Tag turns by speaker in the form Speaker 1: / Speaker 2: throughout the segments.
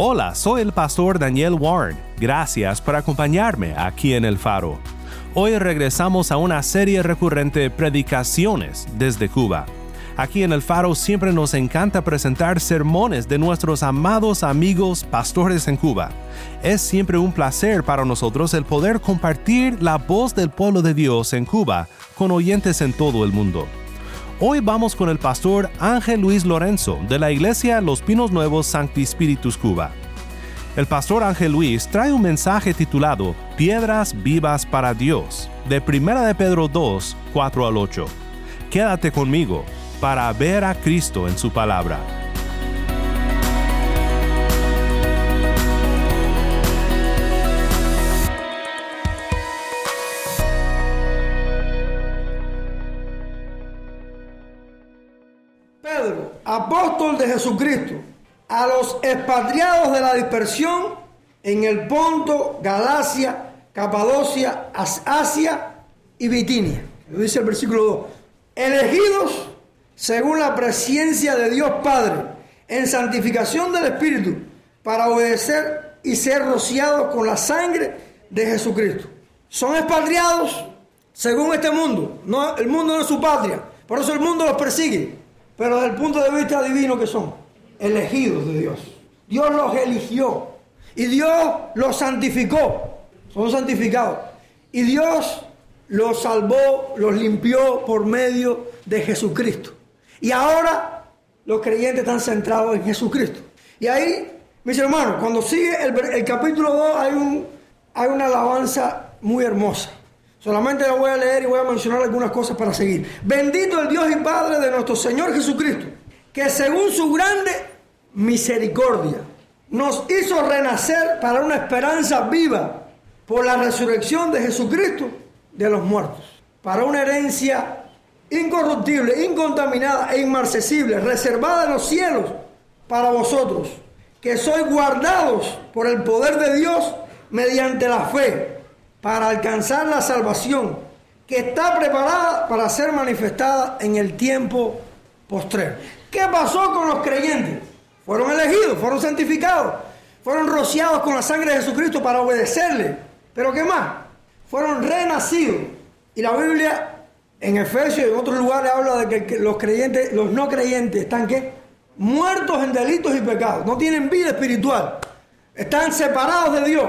Speaker 1: Hola, soy el pastor Daniel Warren. Gracias por acompañarme aquí en El Faro. Hoy regresamos a una serie recurrente Predicaciones desde Cuba Aquí en el Faro siempre nos encanta presentar sermones de nuestros amados amigos pastores en Cuba. Es siempre un placer para nosotros el poder compartir la voz del pueblo de Dios en Cuba con oyentes en todo el mundo. Hoy vamos con el pastor Ángel Luis Lorenzo de la iglesia Los Pinos Nuevos Sancti Spiritus Cuba. El pastor Ángel Luis trae un mensaje titulado Piedras vivas para Dios, de 1 de Pedro 2, 4 al 8. Quédate conmigo para ver a Cristo en su palabra.
Speaker 2: Apóstol de Jesucristo, a los expatriados de la dispersión en el Ponto, Galacia, Capadocia, Asia y Bitinia. Lo dice el versículo 2. Elegidos según la presencia de Dios Padre, en santificación del Espíritu, para obedecer y ser rociados con la sangre de Jesucristo. Son expatriados según este mundo. No, el mundo no es su patria. Por eso el mundo los persigue. Pero desde el punto de vista divino que son, elegidos de Dios. Dios los eligió. Y Dios los santificó. Son santificados. Y Dios los salvó, los limpió por medio de Jesucristo. Y ahora los creyentes están centrados en Jesucristo. Y ahí, mis hermanos, cuando sigue el, capítulo 2 hay, un, hay una alabanza muy hermosa. Solamente la voy a leer y voy a mencionar algunas cosas para seguir. Bendito el Dios y Padre de nuestro Señor Jesucristo, que según su grande misericordia nos hizo renacer para una esperanza viva por la resurrección de Jesucristo de los muertos, para una herencia incorruptible, incontaminada e inmarcesible, reservada en los cielos para vosotros, que sois guardados por el poder de Dios mediante la fe, para alcanzar la salvación que está preparada para ser manifestada en el tiempo postrero. ¿Qué pasó con los creyentes? Fueron elegidos, fueron santificados, fueron rociados con la sangre de Jesucristo para obedecerle. Pero ¿qué más? Fueron renacidos. Y la Biblia en Efesios y en otros lugares habla de que los creyentes, los no creyentes, están qué? Muertos en delitos y pecados. No tienen vida espiritual. Están separados de Dios.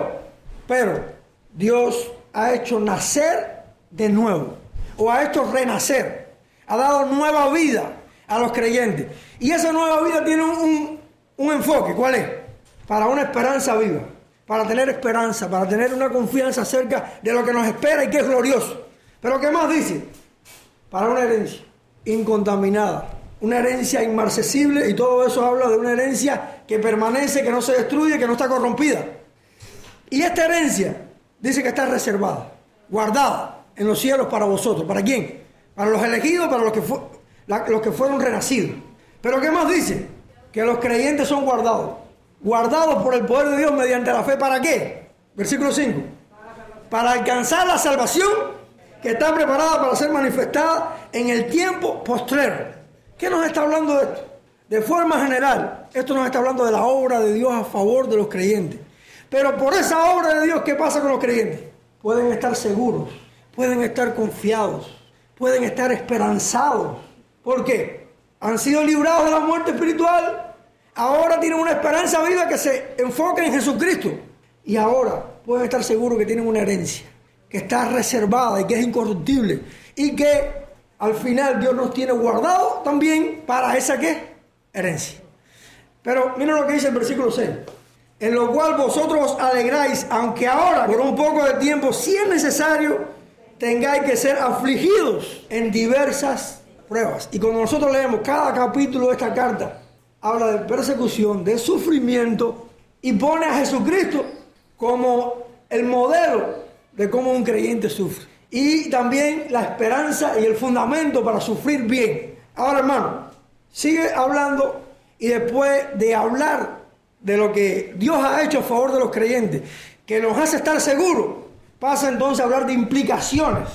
Speaker 2: Pero Dios ha hecho nacer de nuevo. O ha hecho renacer. Ha dado nueva vida a los creyentes. Y esa nueva vida tiene un, un enfoque. ¿Cuál es? Para una esperanza viva. Para tener esperanza. Para tener una confianza acerca de lo que nos espera y que es glorioso. Pero ¿qué más dice? para una herencia incontaminada, una herencia inmarcesible y todo eso habla de una herencia que permanece, que no se destruye, que no está corrompida. Y esta herencia dice que está reservada, guardada en los cielos para vosotros. ¿Para quién? Para los elegidos, para los que, fueron renacidos. Pero ¿qué más dice? Que los creyentes son guardados. Guardados por el poder de Dios mediante la fe. ¿Para qué? Versículo 5. Para alcanzar la salvación que está preparada para ser manifestada en el tiempo postrero. ¿Qué nos está hablando de esto? De forma general, esto nos está hablando de la obra de Dios a favor de los creyentes. Pero por esa obra de Dios, ¿qué pasa con los creyentes? Pueden estar seguros, pueden estar confiados, pueden estar esperanzados. ¿Por qué? Han sido librados de la muerte espiritual. Ahora tienen una esperanza viva que se enfoca en Jesucristo. Y ahora pueden estar seguros que tienen una herencia que está reservada y que es incorruptible y que al final Dios nos tiene guardado también para esa qué? Herencia. Pero miren lo que dice el versículo 6. En lo cual vosotros os alegráis, aunque ahora, por un poco de tiempo, si es necesario, tengáis que ser afligidos en diversas pruebas. Y cuando nosotros leemos cada capítulo de esta carta, habla de persecución, de sufrimiento y pone a Jesucristo como el modelo de cómo un creyente sufre. Y también la esperanza y el fundamento para sufrir bien. Ahora, hermano, sigue hablando y después de hablar de lo que Dios ha hecho a favor de los creyentes, que nos hace estar seguros, pasa entonces a hablar de implicaciones.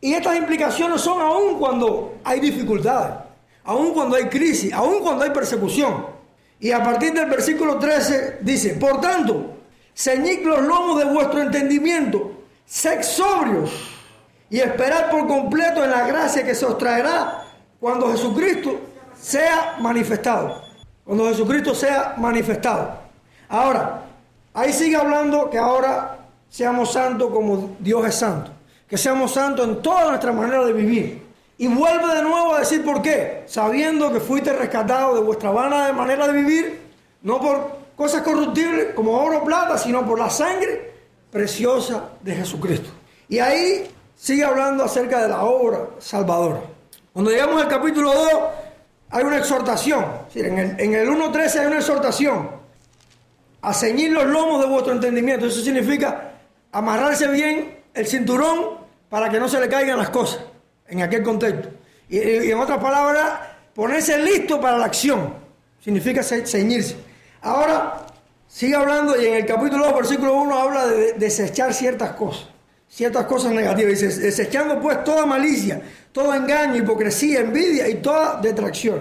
Speaker 2: Y estas implicaciones son aún cuando hay dificultades, aún cuando hay crisis, aún cuando hay persecución. Y a partir del versículo 13 dice, por tanto, ceñid los lomos de vuestro entendimiento, sed sobrios y esperad por completo en la gracia que se os traerá cuando Jesucristo sea manifestado. Cuando Jesucristo sea manifestado. Ahora, ahí sigue hablando que ahora seamos santos como Dios es santo. Que seamos santos en toda nuestra manera de vivir. Y vuelve de nuevo a decir por qué. Sabiendo que fuiste rescatado de vuestra vana manera de vivir, no por cosas corruptibles como oro o plata, sino por la sangre preciosa de Jesucristo. Y ahí sigue hablando acerca de la obra salvadora. Cuando llegamos al capítulo 2, hay una exhortación. En el, en el 1.13 hay una exhortación. A ceñir los lomos de vuestro entendimiento. Eso significa amarrarse bien el cinturón para que no se le caigan las cosas en aquel contexto. Y, y en otras palabras, ponerse listo para la acción. Significa ceñirse. Ahora, sigue hablando y en el capítulo 2, versículo 1 habla de desechar ciertas cosas. Ciertas cosas negativas. Dice, desechando pues toda malicia, todo engaño, hipocresía, envidia y toda detracción.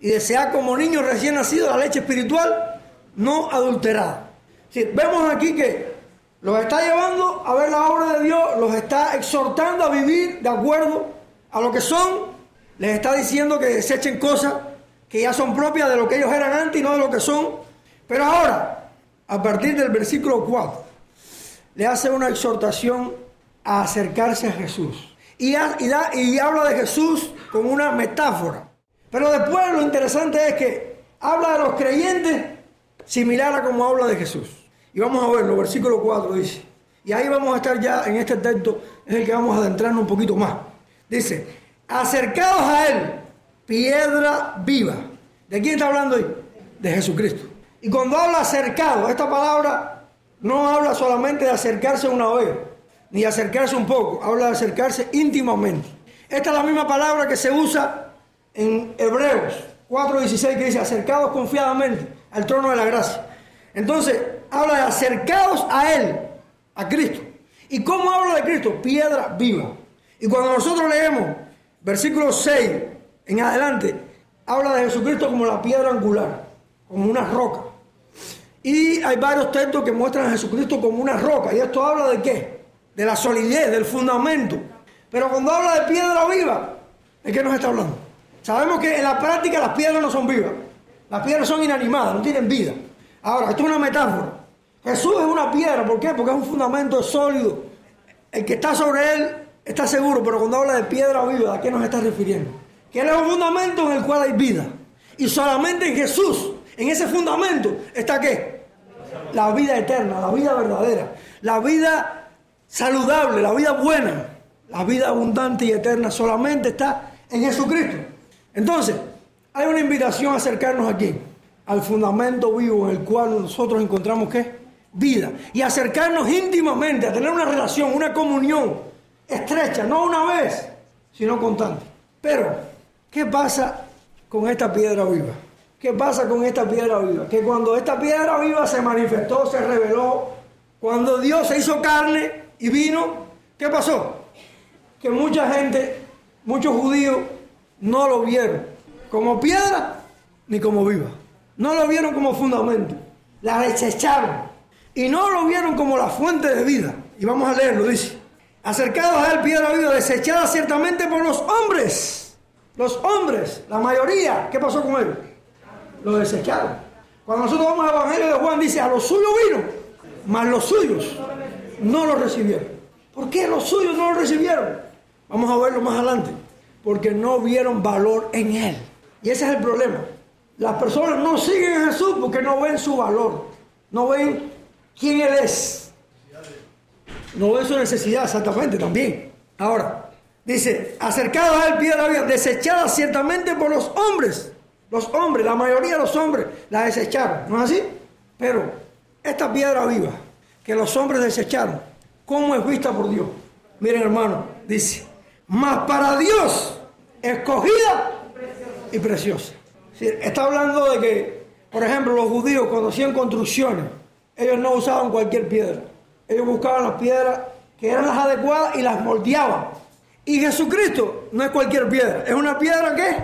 Speaker 2: Y desear como niño recién nacido la leche espiritual no adulterada. Sí, vemos aquí que los está llevando a ver la obra de Dios, los está exhortando a vivir de acuerdo a lo que son, les está diciendo que desechen cosas que ya son propias de lo que ellos eran antes y no de lo que son. Pero ahora, a partir del versículo 4, le hace una exhortación a acercarse a Jesús. Y, habla de Jesús como una metáfora. Pero después lo interesante es que habla de los creyentes similar a como habla de Jesús. Y vamos a verlo, versículo 4 dice. Y ahí vamos a estar ya en este texto, es el que vamos a adentrarnos un poquito más. Dice, acercados a Él, piedra viva. ¿De quién está hablando ahí? De Jesucristo. Y cuando habla acercado, esta palabra no habla solamente de acercarse una vez, ni acercarse un poco, habla de acercarse íntimamente. Esta es la misma palabra que se usa en Hebreos 4.16 que dice acercados confiadamente al trono de la gracia. Entonces, habla de acercados a Él, a Cristo. ¿Y cómo habla de Cristo? Piedra viva. Y cuando nosotros leemos versículo 6 en adelante, habla de Jesucristo como la piedra angular, como una roca. Y hay varios textos que muestran a Jesucristo como una roca. ¿Y esto habla de qué? De la solidez, del fundamento. Pero cuando habla de piedra viva, ¿de qué nos está hablando? Sabemos que en la práctica las piedras no son vivas. Las piedras son inanimadas, no tienen vida. Ahora, esto es una metáfora. Jesús es una piedra, ¿por qué? Porque es un fundamento sólido. El que está sobre él está seguro, pero cuando habla de piedra viva, ¿a qué nos está refiriendo? Que él es un fundamento en el cual hay vida. Y solamente en Jesús, en ese fundamento, está qué? La vida eterna, la vida verdadera, la vida saludable, la vida buena, la vida abundante y eterna solamente está en Jesucristo. Entonces, hay una invitación a acercarnos aquí, al fundamento vivo en el cual nosotros encontramos qué? Vida. Y acercarnos íntimamente, a tener una relación, una comunión estrecha, no una vez, sino constante. Pero, ¿qué pasa con esta piedra viva? ¿Qué pasa con esta piedra viva? Que cuando esta piedra viva se manifestó, se reveló, cuando Dios se hizo carne y vino, ¿qué pasó? Que mucha gente, muchos judíos, no lo vieron como piedra ni como viva. No lo vieron como fundamento. La desecharon. Y no lo vieron como la fuente de vida. Y vamos a leerlo, dice. Acercados a él, piedra viva, desechada ciertamente por los hombres. Los hombres, la mayoría, ¿qué pasó con él? Lo desecharon. Cuando nosotros vamos al Evangelio de Juan, dice, a los suyos vino, mas los suyos no lo recibieron. ¿Por qué los suyos no lo recibieron? Vamos a verlo más adelante. Porque no vieron valor en él. Y ese es el problema. Las personas no siguen a Jesús porque no ven su valor. No ven quién Él es. No ven su necesidad exactamente también. Ahora, Dice, acercados a él piedra viva, desechada ciertamente por los hombres. Los hombres, la mayoría de los hombres la desecharon, ¿no es así? Pero esta piedra viva que los hombres desecharon, ¿cómo es vista por Dios? Miren hermano, dice, más para Dios, escogida y preciosa. Está hablando de que, por ejemplo, los judíos cuando hacían construcciones, ellos no usaban cualquier piedra. Ellos buscaban las piedras que eran las adecuadas y las moldeaban. Y Jesucristo no es cualquier piedra, es una piedra que es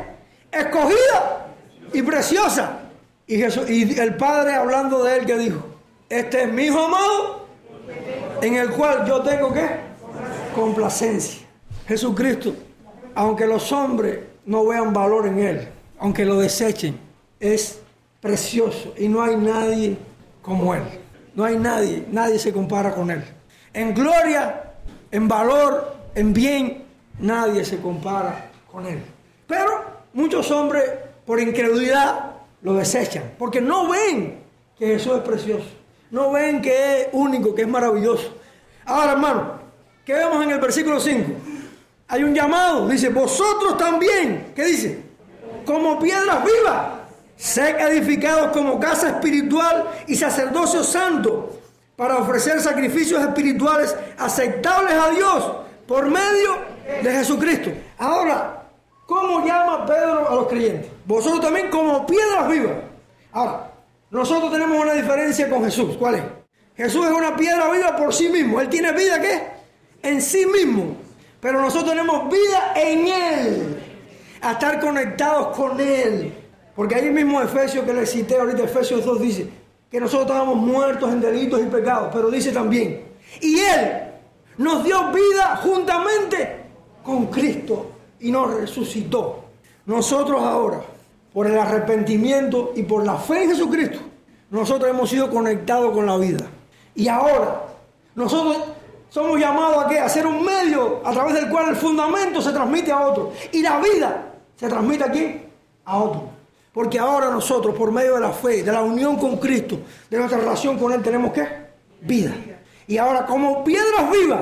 Speaker 2: escogida y preciosa. Y, Jesús, y el Padre hablando de él que dijo, este es mi hijo amado en el cual yo tengo que complacencia. Jesucristo, aunque los hombres no vean valor en él, aunque lo desechen, es precioso y no hay nadie como él. No hay nadie, nadie se compara con él. En gloria, en valor, en bien, nadie se compara con él. Pero muchos hombres, por incredulidad, lo desechan, porque no ven que Jesús es precioso, no ven que es único, que es maravilloso. Ahora, hermano, ¿qué vemos en el versículo 5? Hay un llamado, dice, vosotros también, ¿qué dice? Como piedras vivas, sed edificados como casa espiritual y sacerdocio santo para ofrecer sacrificios espirituales aceptables a Dios por medio de Jesucristo. Ahora, ¿cómo llama Pedro a los creyentes? Vosotros también como piedras vivas. Ahora, nosotros tenemos una diferencia con Jesús. ¿Cuál es? Jesús es una piedra viva por sí mismo. Él tiene vida ¿qué? En sí mismo. Pero nosotros tenemos vida en Él. A estar conectados con Él. Porque ahí mismo Efesios que le cité ahorita, Efesios 2 dice que nosotros estábamos muertos en delitos y pecados. Pero dice también, y Él nos dio vida juntamente con Cristo y nos resucitó. Nosotros ahora, por el arrepentimiento y por la fe en Jesucristo, nosotros hemos sido conectados con la vida. Y ahora, nosotros somos llamados a qué? A ser un medio a través del cual el fundamento se transmite a otro. Y la vida se transmite aquí a otro. Porque ahora nosotros, por medio de la fe, de la unión con Cristo, de nuestra relación con Él, tenemos qué? Vida. Y ahora, como piedras vivas,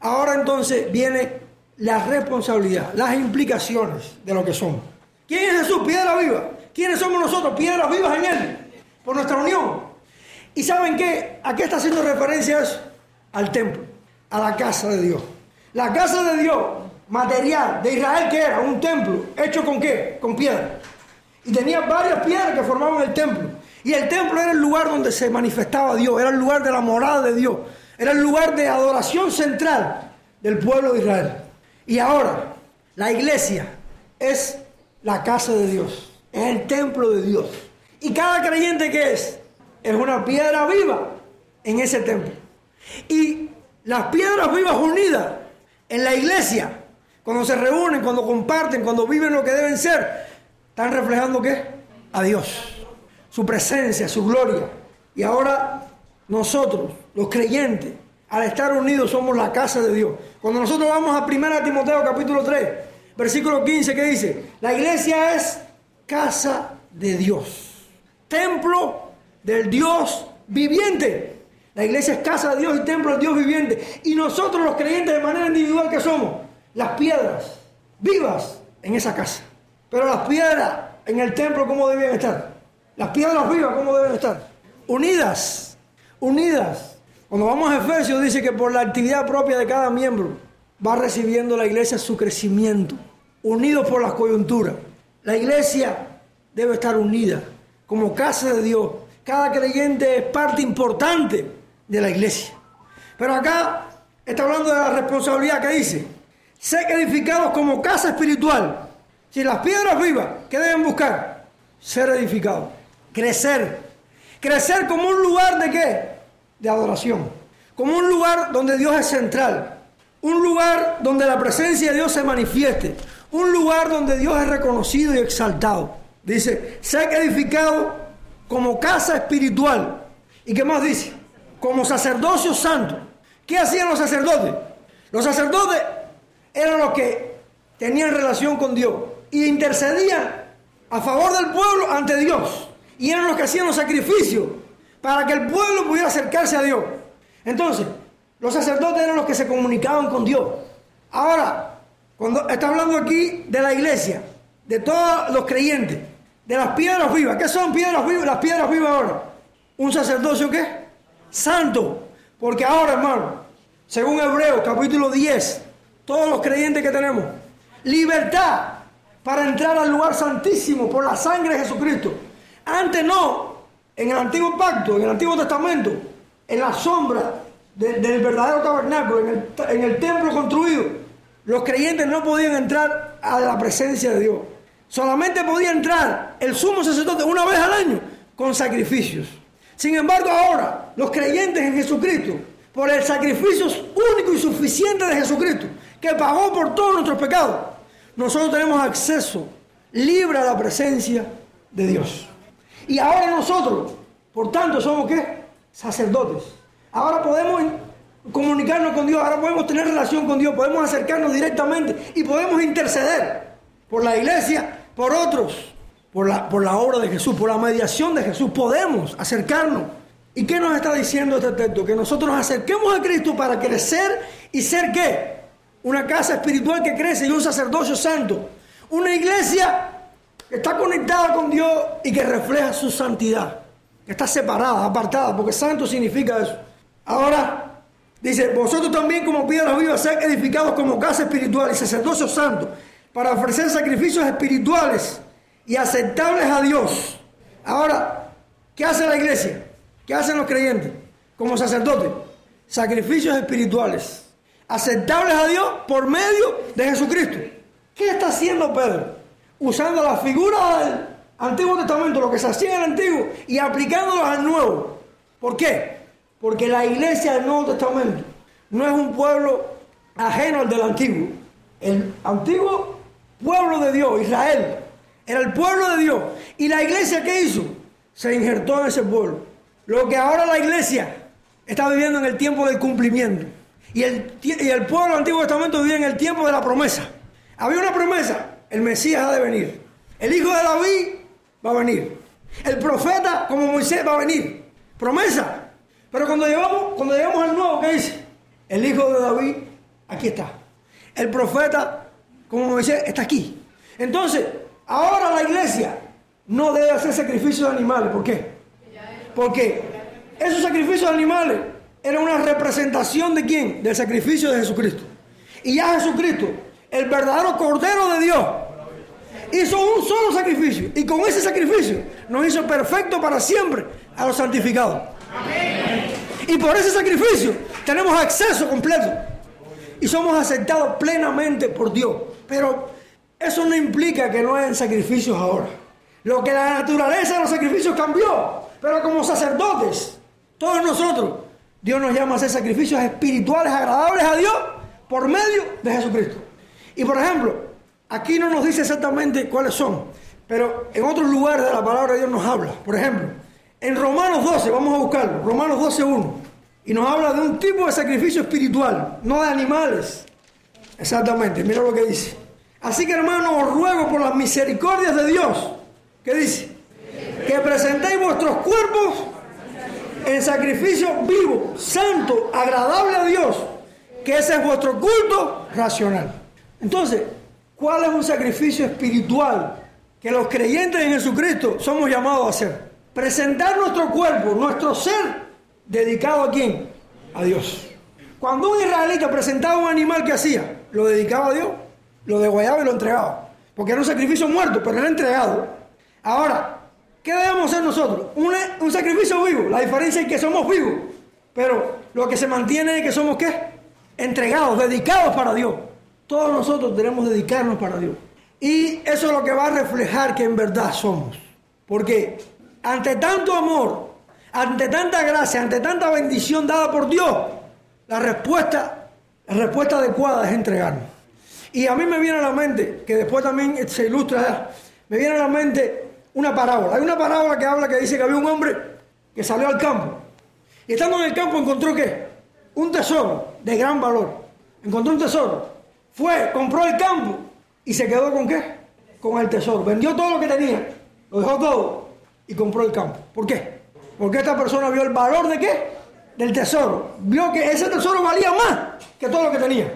Speaker 2: ahora entonces viene la responsabilidad, las implicaciones de lo que somos. ¿Quién es Jesús? Piedra viva. ¿Quiénes somos nosotros? Piedras vivas en Él, por nuestra unión. ¿Y saben qué? ¿A qué está haciendo referencia eso? Al templo, a la casa de Dios. La casa de Dios, material de Israel, que era un templo, hecho con qué? Con piedra. Y tenía varias piedras que formaban el templo. Y el templo era el lugar donde se manifestaba Dios, era el lugar de la morada de Dios, era el lugar de adoración central del pueblo de Israel. Y ahora, la iglesia es la casa de Dios, es el templo de Dios. Y cada creyente que es, es una piedra viva en ese templo. Y las piedras vivas unidas en la iglesia, cuando se reúnen, cuando comparten, cuando viven lo que deben ser, están reflejando qué? A Dios su presencia, su gloria. Y ahora nosotros, los creyentes, al estar unidos somos la casa de Dios. Cuando nosotros vamos a 1 Timoteo capítulo 3, versículo 15, que dice, la iglesia es casa de Dios, templo del Dios viviente. La iglesia es casa de Dios y templo del Dios viviente. Y nosotros los creyentes de manera individual que somos, las piedras vivas en esa casa. Pero las piedras en el templo, ¿cómo deben estar? Las piedras vivas, ¿cómo deben estar? Unidas, unidas. Cuando vamos a Efesios dice que por la actividad propia de cada miembro va recibiendo la iglesia su crecimiento, unidos por las coyunturas. La iglesia debe estar unida como casa de Dios. Cada creyente es parte importante de la iglesia. Pero acá está hablando de la responsabilidad que dice, ser edificados como casa espiritual. Si las piedras vivas, ¿qué deben buscar? Ser edificados crecer. Crecer como un lugar de qué? De adoración. Como un lugar donde Dios es central. Un lugar donde la presencia de Dios se manifieste. Un lugar donde Dios es reconocido y exaltado. Dice, ser edificado como casa espiritual. ¿Y qué más dice? Como sacerdocio santo. ¿Qué hacían los sacerdotes? Los sacerdotes eran los que tenían relación con Dios y intercedían a favor del pueblo ante Dios y eran los que hacían los sacrificios para que el pueblo pudiera acercarse a Dios. Entonces, los sacerdotes eran los que se comunicaban con Dios. Ahora, Cuando está hablando aquí de la iglesia, de todos los creyentes, de las piedras vivas. ¿Qué son piedras vivas? Las piedras vivas ahora. ¿Un sacerdocio qué? Santo. Porque ahora, hermano, según Hebreos capítulo 10, todos los creyentes que tenemos, libertad para entrar al lugar santísimo por la sangre de Jesucristo. Antes no, en el antiguo pacto, en el antiguo testamento, en la sombra de- del verdadero tabernáculo, en el, en el templo construido, los creyentes no podían entrar a la presencia de Dios. Solamente podía entrar el sumo sacerdote una vez al año con sacrificios. Sin embargo, ahora los creyentes en Jesucristo, por el sacrificio único y suficiente de Jesucristo, que pagó por todos nuestros pecados, nosotros tenemos acceso libre a la presencia de Dios. Y ahora nosotros, por tanto, somos qué? Sacerdotes. Ahora podemos comunicarnos con Dios, ahora podemos tener relación con Dios, podemos acercarnos directamente y podemos interceder por la iglesia, por otros, por la, por la obra de Jesús, por la mediación de Jesús. Podemos acercarnos. ¿Y qué nos está diciendo este texto? Que nosotros nos acerquemos a Cristo para crecer y ser qué? Una casa espiritual que crece y un sacerdocio santo. Una iglesia que está conectada con Dios y que refleja su santidad. Que está separada, apartada, porque santo significa eso. Ahora, dice, vosotros también como piedras vivas ser edificados como casa espiritual y sacerdocio santo, para ofrecer sacrificios espirituales y aceptables a Dios. Ahora, ¿qué hace la iglesia? ¿Qué hacen los creyentes como sacerdotes? Sacrificios espirituales, aceptables a Dios por medio de Jesucristo. ¿Qué está haciendo Pedro? Usando la figura del Antiguo Testamento, lo que se hacía en el Antiguo, y aplicándolos al Nuevo. ¿Por qué? Porque la iglesia del Nuevo Testamento no es un pueblo ajeno al del Antiguo. El antiguo pueblo de Dios, Israel, era el pueblo de Dios. ¿Y la iglesia qué hizo? Se injertó en ese pueblo. Lo que ahora la iglesia está viviendo en el tiempo del cumplimiento. Y el, y el pueblo del Antiguo Testamento vivía en el tiempo de la promesa. Había una promesa, el Mesías ha de venir. El hijo de David va a venir. El profeta como Moisés va a venir. Promesa. Pero cuando llegamos, cuando llegamos al nuevo, ¿qué dice? El hijo de David, aquí está. El profeta como Moisés está aquí. Entonces, ahora la iglesia no debe hacer sacrificios de animales. ¿Por qué? Porque esos sacrificios de animales eran una representación de quién? Del sacrificio de Jesucristo. Y ya Jesucristo, el verdadero Cordero de Dios, hizo un solo sacrificio. Y con ese sacrificio nos hizo perfecto para siempre a los santificados. Y por ese sacrificio tenemos acceso completo. Y somos aceptados plenamente por Dios. Pero eso no implica que no hayan sacrificios ahora. Lo que la naturaleza de los sacrificios cambió. Pero como sacerdotes, todos nosotros, Dios nos llama a hacer sacrificios espirituales agradables a Dios por medio de Jesucristo. Y por ejemplo, aquí no nos dice exactamente cuáles son, pero en otros lugares de la palabra de Dios nos habla. Por ejemplo, en Romanos 12, vamos a buscarlo, Romanos 12, 1, y nos habla de un tipo de sacrificio espiritual, no de animales. Exactamente, mira lo que dice. Así que hermanos, os ruego por las misericordias de Dios, ¿qué dice? Que presentéis vuestros cuerpos en sacrificio vivo, santo, agradable a Dios, que ese es vuestro culto racional. Entonces, ¿cuál es un sacrificio espiritual que los creyentes en Jesucristo somos llamados a hacer? Presentar nuestro cuerpo, nuestro ser, dedicado a quién? A Dios. Cuando un israelita presentaba un animal que hacía, lo dedicaba a Dios, lo degollaba y lo entregaba. Porque era un sacrificio muerto, pero era entregado. Ahora, ¿qué debemos hacer nosotros? Un, un sacrificio vivo. La diferencia es que somos vivos. Pero lo que se mantiene es que somos qué? Entregados, dedicados para Dios. Todos nosotros tenemos que dedicarnos para Dios. Y eso es lo que va a reflejar que en verdad somos. Porque ante tanto amor, ante tanta gracia, ante tanta bendición dada por Dios, la respuesta, la respuesta adecuada es entregarnos. Y a mí me viene a la mente, que después también se ilustra, me viene a la mente una parábola. Hay una parábola que habla que dice que había un hombre que salió al campo. Y estando en el campo encontró qué? Un tesoro de gran valor. Encontró un tesoro. Fue, compró el campo y se quedó con qué? Con el tesoro. Vendió todo lo que tenía. Lo dejó todo y compró el campo. ¿Por qué? Porque esta persona vio el valor de qué? Del tesoro. Vio que ese tesoro valía más que todo lo que tenía.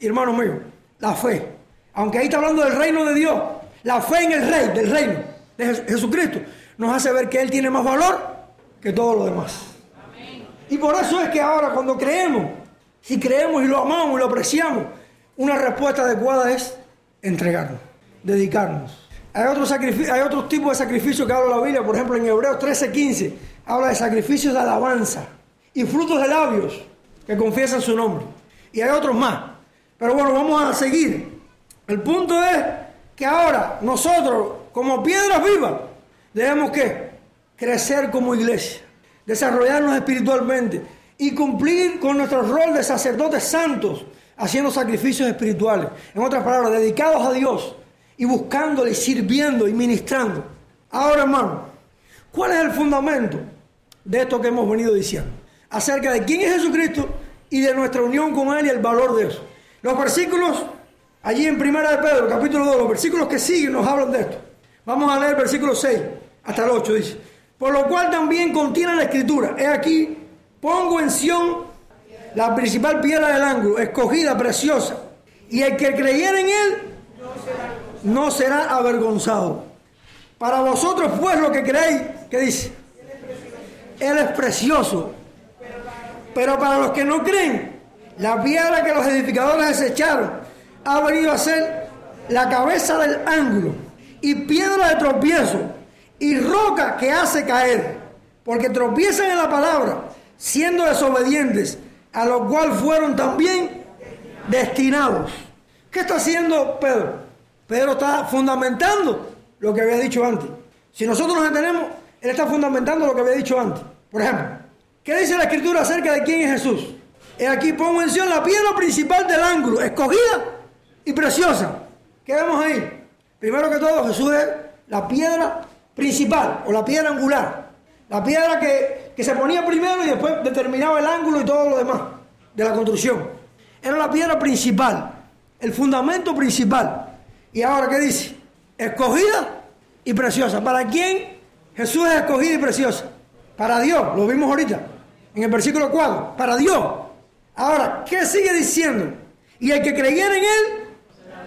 Speaker 2: Hermano mío, la fe. aunque ahí está hablando del reino de Dios, la fe en el rey, del reino, de Jes- Jesucristo, nos hace ver que Él tiene más valor que todo lo demás. Y por eso es que ahora cuando creemos, si creemos y lo amamos y lo apreciamos, una respuesta adecuada es entregarnos, dedicarnos. Hay hay otros tipos de sacrificios que habla la Biblia, por ejemplo en Hebreos 13:15, habla de sacrificios de alabanza y frutos de labios que confiesan su nombre. Y hay otros más. Pero bueno, vamos a seguir. El punto es que ahora nosotros, como piedras vivas, debemos que crecer como iglesia, desarrollarnos espiritualmente y cumplir con nuestro rol de sacerdotes santos, haciendo sacrificios espirituales. En otras palabras, dedicados a Dios y buscándole, sirviendo y ministrando. Ahora, hermano, ¿cuál es el fundamento de esto que hemos venido diciendo? Acerca de quién es Jesucristo y de nuestra unión con Él y el valor de eso. Los versículos, allí en Primera de Pedro, capítulo 2, los versículos que siguen nos hablan de esto. Vamos a leer el versículo 6 hasta el 8, dice. Por lo cual también contiene la escritura. He aquí, pongo en Sión la principal piedra del ángulo, escogida, preciosa. Y el que creyera en Él no será avergonzado. Para vosotros, pues, lo que creéis, ¿qué dice? Él es precioso. Pero para los que no creen, la piedra que los edificadores desecharon ha venido a ser la cabeza del ángulo y piedra de tropiezo y roca que hace caer, porque tropiezan en la palabra, siendo desobedientes, a lo cual fueron también destinados. ¿Qué está haciendo Pedro? Pedro está fundamentando lo que había dicho antes. Si nosotros nos detenemos, él está fundamentando lo que había dicho antes. Por ejemplo, ¿qué dice la escritura acerca de quién es Jesús? He aquí pongo en mención la piedra principal del ángulo, escogida y preciosa. ¿Qué vemos ahí? Primero que todo, Jesús es la piedra principal o la piedra angular. La piedra que, que se ponía primero y después determinaba el ángulo y todo lo demás de la construcción. Era la piedra principal, el fundamento principal. Y ahora, ¿qué dice? Escogida y preciosa. ¿Para quién Jesús es escogida y preciosa? Para Dios, lo vimos ahorita, en el versículo 4. Para Dios. Ahora, ¿qué sigue diciendo? Y el que creyera en Él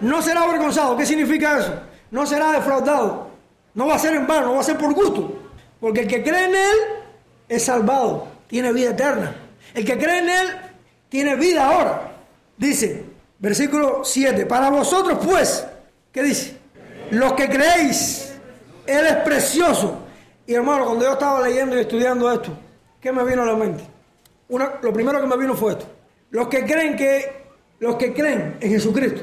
Speaker 2: no será avergonzado. ¿Qué significa eso? No será defraudado. No va a ser en vano, no va a ser por gusto. Porque el que cree en Él es salvado, tiene vida eterna. El que cree en Él tiene vida ahora. Dice, versículo 7, para vosotros pues, ¿qué dice? Los que creéis, Él es precioso. Y hermano, cuando yo estaba leyendo y estudiando esto, ¿qué me vino a la mente? Una, lo primero que me vino fue esto. Los que creen que, los que creen en Jesucristo,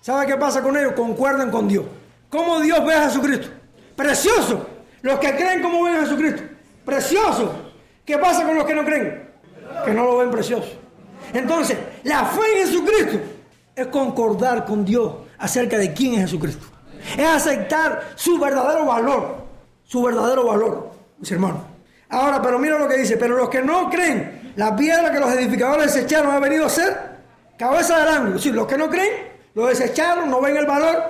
Speaker 2: ¿sabe qué pasa con ellos? Concuerdan con Dios. ¿Cómo Dios ve a Jesucristo? Precioso. Los que creen, ¿cómo ven a Jesucristo? Precioso. ¿Qué pasa con los que no creen? Que no lo ven precioso. Entonces, la fe en Jesucristo es concordar con Dios acerca de quién es Jesucristo. Es aceptar su verdadero valor. Su verdadero valor, mis hermanos. Ahora, pero mira lo que dice. Pero los que no creen, la piedra que los edificadores desecharon ha venido a ser cabeza del ángulo. Sí, los que no creen, lo desecharon, no ven el valor.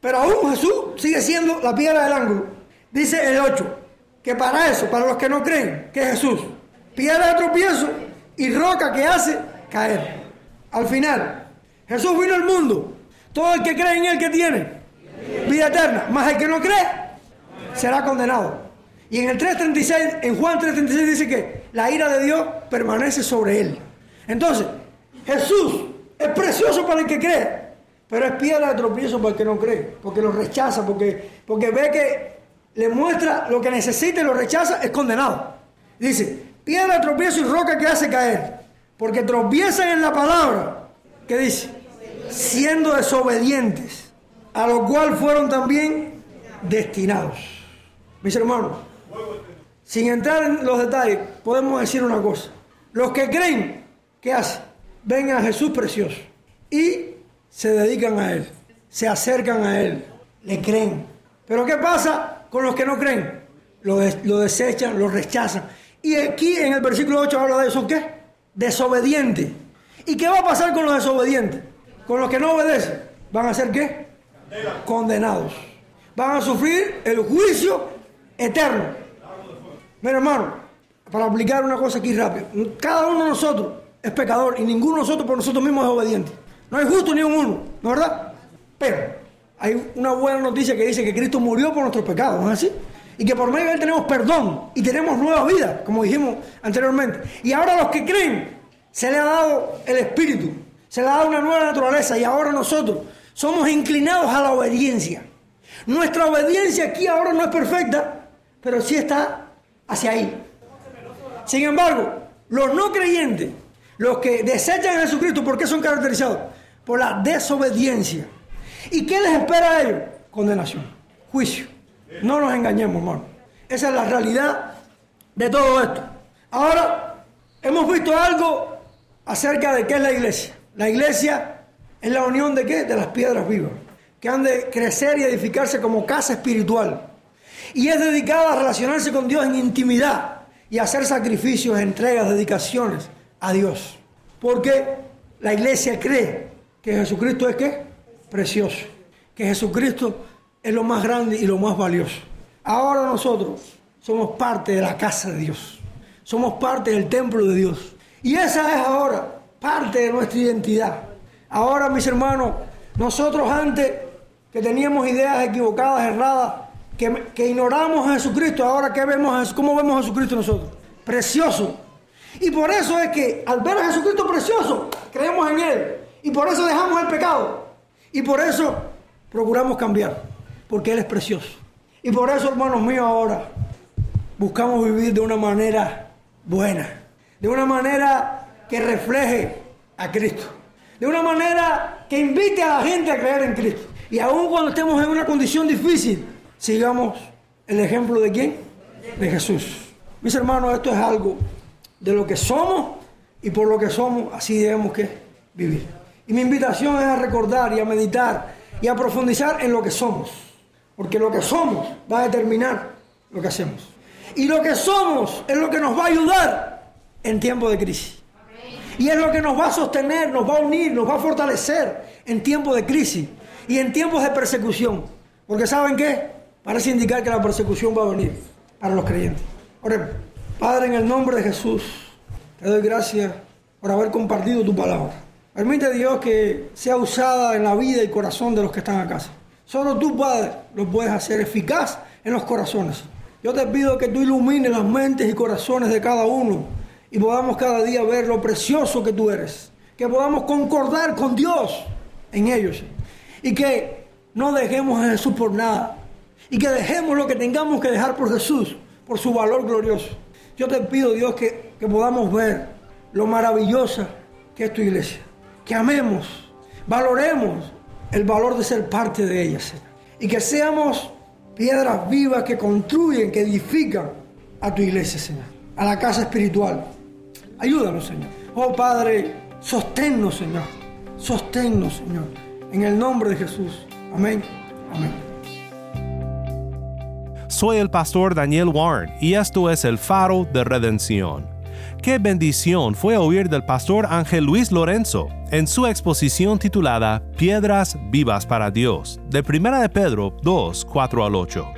Speaker 2: Pero aún Jesús sigue siendo la piedra del ángulo. Dice el 8, que para eso, para los que no creen, que es Jesús, piedra de tropiezo y roca que hace caer. Al final, Jesús vino al mundo. Todo el que cree en Él que tiene vida eterna, más el que no cree, será condenado. Y en el 3.36, en Juan 3.36 dice que la ira de Dios permanece sobre él. Entonces, Jesús es precioso para el que cree, pero es piedra de tropiezo para el que no cree, porque lo rechaza, porque, porque ve que le muestra lo que necesita y lo rechaza, es condenado. Dice, piedra de tropiezo y roca que hace caer, porque tropiezan en la palabra, que dice, siendo desobedientes, a lo cual fueron también destinados. Mis hermanos, sin entrar en los detalles, podemos decir una cosa. Los que creen, ¿qué hacen? Ven a Jesús precioso y se dedican a Él, se acercan a Él, le creen. Pero ¿qué pasa con los que no creen? Lo, des- lo desechan, lo rechazan. Y aquí en el versículo 8 habla de eso, ¿qué? Desobediente. ¿Y qué va a pasar con los desobedientes? Con los que no obedecen. ¿Van a ser qué? Condenados. Van a sufrir el juicio eterno. Mira, hermano, para aplicar una cosa aquí rápido. Cada uno de nosotros es pecador y ninguno de nosotros por nosotros mismos es obediente. No hay justo ni un uno, ¿no es verdad? Pero hay una buena noticia que dice que Cristo murió por nuestros pecados, ¿no es así? Y que por medio de él tenemos perdón y tenemos nueva vida, como dijimos anteriormente. Y ahora a los que creen, se le ha dado el Espíritu, se le ha dado una nueva naturaleza y ahora nosotros somos inclinados a la obediencia. Nuestra obediencia aquí ahora no es perfecta, pero sí está hacia ahí. Sin embargo, los no creyentes, los que desechan a Jesucristo, ¿por qué son caracterizados? Por la desobediencia. ¿Y qué les espera a ellos? Condenación, juicio. No nos engañemos, hermano. Esa es la realidad de todo esto. Ahora, hemos visto algo acerca de qué es la iglesia. La iglesia es la unión de qué? De las piedras vivas, que han de crecer y edificarse como casa espiritual. Y es dedicada a relacionarse con Dios en intimidad y hacer sacrificios, entregas, dedicaciones a Dios. Porque la iglesia cree que Jesucristo es qué? Precioso. Que Jesucristo es lo más grande y lo más valioso. Ahora nosotros somos parte de la casa de Dios. Somos parte del templo de Dios. Y esa es ahora parte de nuestra identidad. Ahora, mis hermanos, nosotros antes que teníamos ideas equivocadas, erradas, que, ignoramos a Jesucristo, ahora ¿qué vemos, ¿cómo vemos a Jesucristo nosotros? Precioso. Y por eso es que al ver a Jesucristo precioso, creemos en Él. Y por eso dejamos el pecado. Y por eso procuramos cambiar. Porque Él es precioso. Y por eso, hermanos míos, ahora buscamos vivir de una manera buena. De una manera que refleje a Cristo. De una manera que invite a la gente a creer en Cristo. Y aun cuando estemos en una condición difícil, sigamos el ejemplo de quién? De Jesús. Mis hermanos, esto es algo de lo que somos y por lo que somos, así debemos que vivir. Y mi invitación es a recordar y a meditar y a profundizar en lo que somos. Porque lo que somos va a determinar lo que hacemos. Y lo que somos es lo que nos va a ayudar en tiempos de crisis. Y es lo que nos va a sostener, nos va a unir, nos va a fortalecer en tiempos de crisis y en tiempos de persecución. Porque ¿saben qué? Parece indicar que la persecución va a venir para los creyentes. Oremos. Padre, en el nombre de Jesús, te doy gracias por haber compartido tu palabra. Permite Dios que sea usada en la vida y corazón de los que están acá. Solo tú, Padre, lo puedes hacer eficaz en los corazones. Yo te pido que tú ilumines las mentes y corazones de cada uno y podamos cada día ver lo precioso que tú eres. Que podamos concordar con Dios en ellos. Y que no dejemos a Jesús por nada y que dejemos lo que tengamos que dejar por Jesús, por su valor glorioso. Yo te pido, Dios, que, podamos ver lo maravillosa que es tu iglesia. Que amemos, valoremos el valor de ser parte de ella, Señor. Y que seamos piedras vivas que construyen, que edifican a tu iglesia, Señor. A la casa espiritual. Ayúdanos, Señor. Oh Padre, sosténnos, Señor. Sosténnos, Señor. En el nombre de Jesús. Amén. Amén.
Speaker 1: Soy el pastor Daniel Warren y esto es el faro de redención. Qué bendición fue oír del pastor Ángel Luis Lorenzo en su exposición titulada Piedras vivas para Dios, de 1 de Pedro 2, 4 al 8.